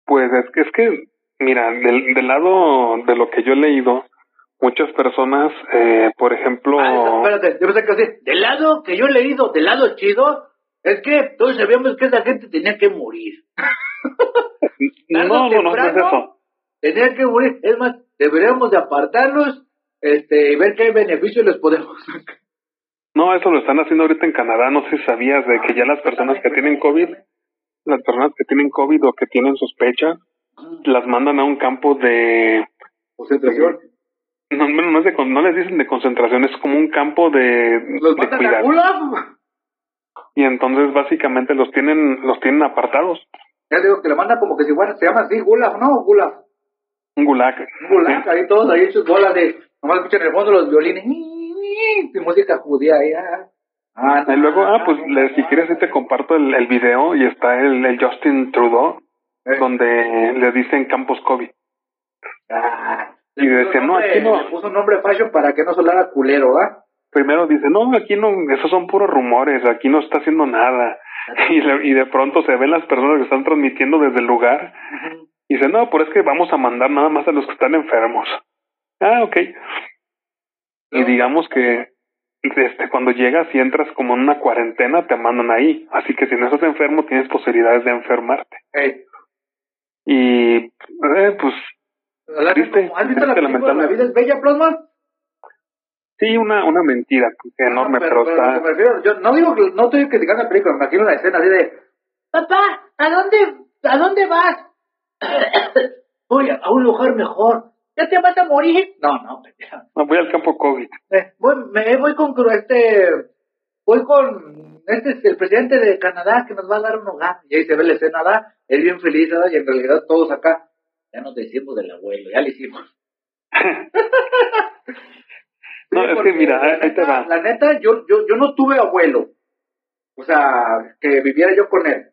Pues es que, es que mira, del, del lado de lo que yo he leído, muchas personas, eh, por ejemplo, Ah, espérate, yo pensé que así, del lado que yo he leído, del lado chido, es que todos sabíamos que esa gente tenía que morir. (laughs) no, no, no, no es eso. Tenía que morir. Es más, deberíamos de apartarlos este, y ver qué beneficios les podemos sacar. No, eso lo están haciendo ahorita en Canadá. No sé si sabías de que ya las personas que tienen COVID, las personas que tienen COVID o que tienen sospecha, las mandan a un campo de, Concentración. no, no, es de no les dicen de concentración, es como un campo de, Los de mandan a cuidado. Gulag. Y entonces básicamente los tienen, los tienen apartados. Ya digo que le mandan como que si fuera, se llama así, Gulag, ¿no? Gulag. Un gulag. Un Gulag, ahí todos ahí hechos bolas de, nomás escuchan en el fondo los violines, y música judía ahí, ah. Y luego, ah, pues le- si quieres te comparto el, el video y está el, el Justin Trudeau, Eh. donde le dicen campos COVID. Ah, Y decía, no, aquí no. Le puso un nombre fashion para que no sonara culero, ¿ah? Primero dice, no, aquí no, esos son puros rumores, aquí no está haciendo nada. (laughs) Y, le- y de pronto se ven las personas que están transmitiendo desde el lugar y dice, no, pero es que vamos a mandar nada más a los que están enfermos. Ah, ok. Y digamos que este, cuando llegas y entras como en una cuarentena, te mandan ahí. Así que si no estás enfermo, tienes posibilidades de enfermarte. Hey, Y, eh, pues, ¿has Triste, visto, ¿has visto la película La vida es bella, Plasma? sí, una, una mentira enorme, No, pero, pero, está... refiero, yo no digo que no estoy criticando la película, me imagino una escena así de Papá, ¿a dónde, a dónde vas? (coughs) Voy a un lugar mejor. ¿Ya te vas a morir? No, no, pendeja. No, voy al campo COVID. Eh, voy, me voy con este, voy con este es el presidente de Canadá que nos va a dar un hogar. Y ahí se ve la escena, ¿verdad? Él bien feliz, ¿verdad? Y en realidad todos acá, ya nos decimos del abuelo, ya le hicimos. (laughs) No, es que mira, ahí te va. La neta, yo, yo, yo no tuve abuelo. O sea, que viviera yo con él.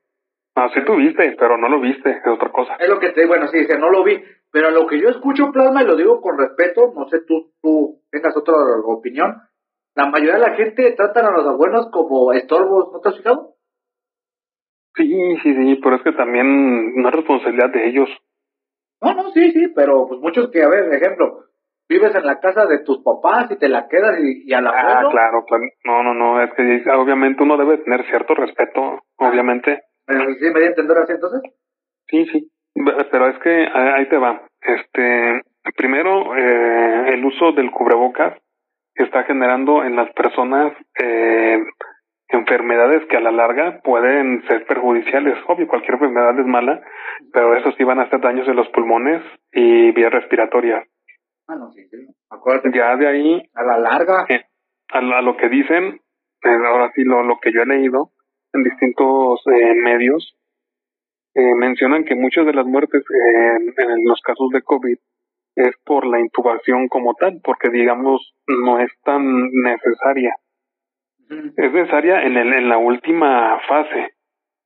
No, sí tuviste, pero no lo viste, es otra cosa. Es lo que te bueno, sí, dice, no lo vi. Pero a lo que yo escucho, Plasma, y lo digo con respeto, no sé tú, tú tengas otra opinión. La mayoría de la gente tratan a los abuelos como estorbos, ¿no te has fijado? Sí, sí, sí, pero es que también no es responsabilidad de ellos. No, no, sí, sí, pero pues muchos que, a ver, ejemplo, vives en la casa de tus papás y te la quedas y, a la Ah, claro, claro. No, no, no, es que obviamente uno debe tener cierto respeto, obviamente. ¿Sí me di a entender así entonces? Sí, sí, pero es que ahí te va. Este, primero, eh, el uso del cubrebocas está generando en las personas eh, enfermedades que a la larga pueden ser perjudiciales. Obvio, cualquier enfermedad es mala, pero eso sí van a hacer daños en los pulmones y vías respiratorias. Ah, no, sí, sí. Acuérdate. Ya de ahí. A la larga. Eh, a, lo que dicen, eh, ahora sí, lo, lo que yo he leído en distintos eh, medios, eh, mencionan que muchas de las muertes en los casos de COVID es por la intubación como tal, porque digamos no es tan necesaria. Es necesaria en, el, en la última fase,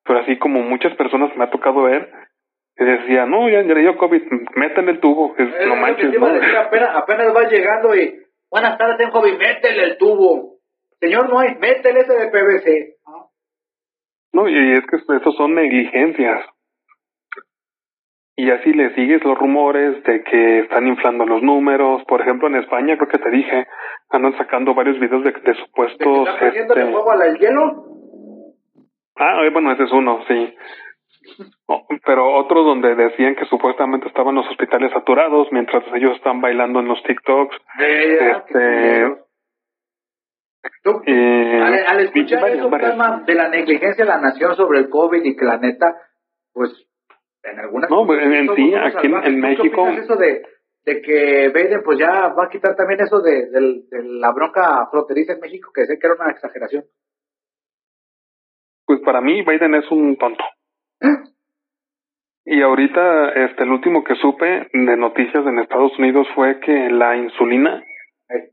pero así como muchas personas me ha tocado ver, que decía, no, ya, ya le dio COVID, métele el tubo, es, no manches. ¿no? apenas, apenas va llegando y, buenas tardes, tengo COVID, métele el tubo. Señor, no hay, métele ese de PVC. No, y es que esos son negligencias. Y así le sigues los rumores de que están inflando los números. Por ejemplo, en España, creo que te dije, andan sacando varios videos de, de supuestos. ¿De que este... fuego al hielo? Ah, eh, bueno, ese es uno, sí. pero otro donde decían que supuestamente estaban los hospitales saturados mientras ellos están bailando en los TikToks. este, al, al, escuchar eso, de la negligencia de la nación sobre el COVID y que la neta, pues en algunas no pues, en, sí aquí en, México eso de, de que Biden pues ya va a quitar también eso de, de, la bronca fronteriza en México que sé que era una exageración pues para mí Biden es un tonto. Y ahorita este el último que supe de noticias en Estados Unidos fue que la insulina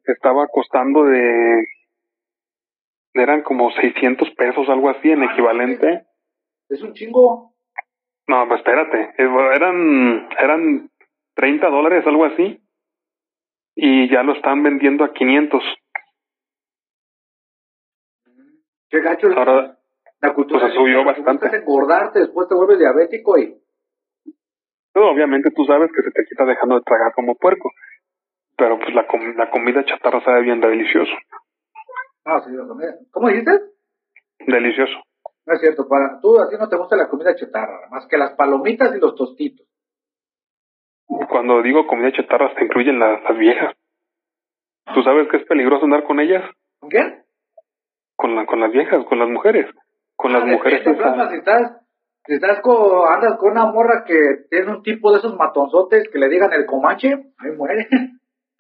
estaba costando de eran como 600 pesos algo así en ah, equivalente. es un chingo no, pues espérate, eran, eran 30 dólares, algo así, y ya lo están vendiendo a 500. Qué gacho. Ahora, la cultura pues subió bastante. engordarte, después te vuelves diabético y... obviamente tú sabes que se te quita dejando de tragar como puerco, pero pues la, la comida chatarra sabe bien delicioso. Ah, sí, la comida. ¿Cómo dices? Delicioso. No es cierto, para tú así no te gusta la comida chatarra, más que las palomitas y los tostitos. Cuando digo comida chatarra, se incluyen las, viejas. ¿Tú sabes que es peligroso andar con ellas? ¿Con qué? Con, la, con las viejas, con las mujeres. Con las ah, mujeres. si estás, si estás con, andas con una morra que tiene un tipo de esos matonzotes que le digan el comache, ahí muere. (laughs)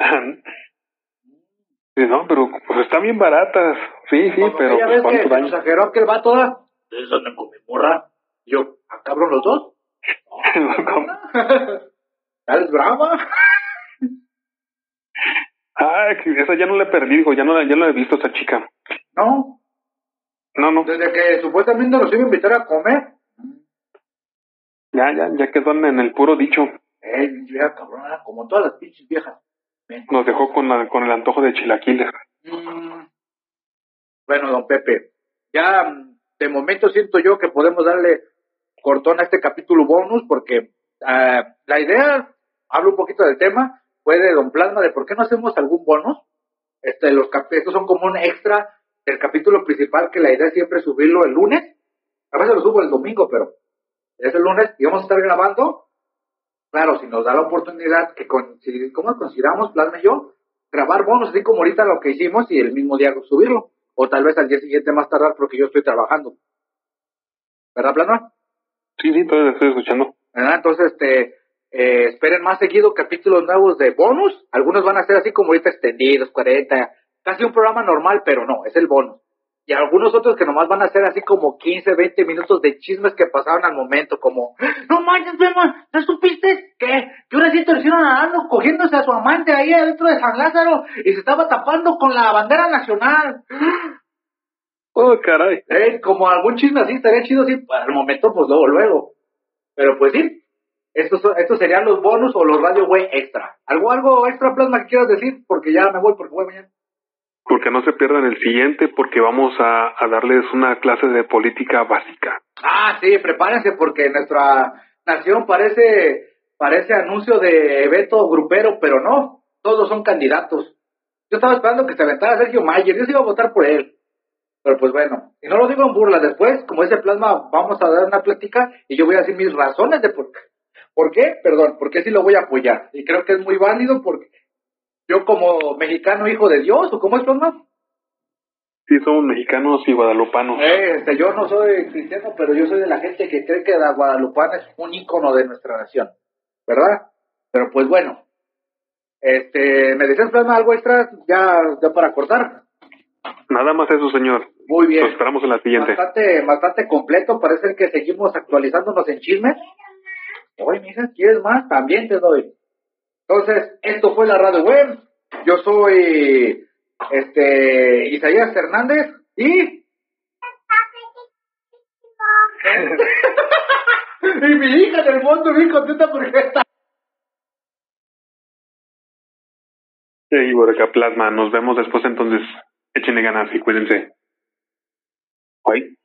sí, no, pero pues están bien baratas. Sí, sí, pero pues, ¿cuánto daño? exageró que el vato ¿Ustedes andan con mi morra? yo, ¿a ¿ah, cabrón los dos? (laughs) (laughs) ¿Estás brava? Ah, esa ya no le perdí, dijo, ya no, ya no la he visto esa chica. No. No, no. Desde que supuestamente nos iba a invitar a comer. Ya, ya, ya quedó en el puro dicho. Eh, vieja cabrona, como todas las pinches viejas. Nos dejó con, la, con el antojo de chilaquiles. Mm. Bueno, don Pepe, ya de momento siento yo que podemos darle cortón a este capítulo bonus porque uh, la idea, hablo un poquito del tema, fue de Don Plasma de por qué no hacemos algún bonus. Este, los estos son como un extra del capítulo principal que la idea es siempre subirlo el lunes. A veces lo subo el domingo, pero es el lunes y vamos a estar grabando. Claro, si nos da la oportunidad que con, si, ¿cómo consideramos Plasma y yo? Grabar bonus, así como ahorita lo que hicimos y el mismo día subirlo o tal vez al día siguiente más tardar porque yo estoy trabajando. ¿Verdad, Plano? Sí, sí, todavía estoy escuchando. Entonces, este, eh, esperen más seguido capítulos nuevos de bonus. Algunos van a ser así como ahorita extendidos, 40, casi un programa normal, pero no, es el bonus y algunos otros que nomás van a ser así como 15, 20 minutos de chismes que pasaron al momento, como, no manches, Bema, ¿no supiste que, que una sí tercero nadando, cogiéndose a su amante ahí adentro de San Lázaro y se estaba tapando con la bandera nacional? Oh, caray. Eh, como algún chisme así, estaría chido, sí, para el momento, pues luego, luego. Pero pues sí, estos, estos serían los bonus o los radio way extra. ¿Algo, algo extra plasma que quieras decir? Porque ya me voy, porque voy mañana porque no se pierdan el siguiente, porque vamos a, darles una clase de política básica. Ah, sí, prepárense, porque nuestra nación parece, parece anuncio de evento grupero, pero no. todos son candidatos. Yo estaba esperando que se aventara Sergio Mayer, yo sí iba a votar por él. Pero pues bueno, y no lo digo en burla, después, como ese plasma, vamos a dar una plática y yo voy a decir mis razones de por qué. ¿Por qué? Perdón, porque sí lo voy a apoyar. Y creo que es muy válido porque yo como mexicano hijo de Dios, ¿o cómo es plasma? Sí, somos mexicanos y guadalupanos. Este, yo no soy cristiano, pero yo soy de la gente que cree que la guadalupana es un ícono de nuestra nación, ¿verdad? Pero pues bueno, este, ¿me decías plasma algo extra ya, ya para cortar? Nada más eso, señor. Muy bien. Lo esperamos en la siguiente. Bastante, bastante completo, parece que seguimos actualizándonos en chismes. Oye, mija, ¿quieres más? También te doy. Entonces, esto fue la radio web. Yo soy este Isaías Hernández y (laughs) y mi hija del mundo bien contenta porque está acá plasma. Nos vemos después entonces. Échenle ganas y cuídense. Bye.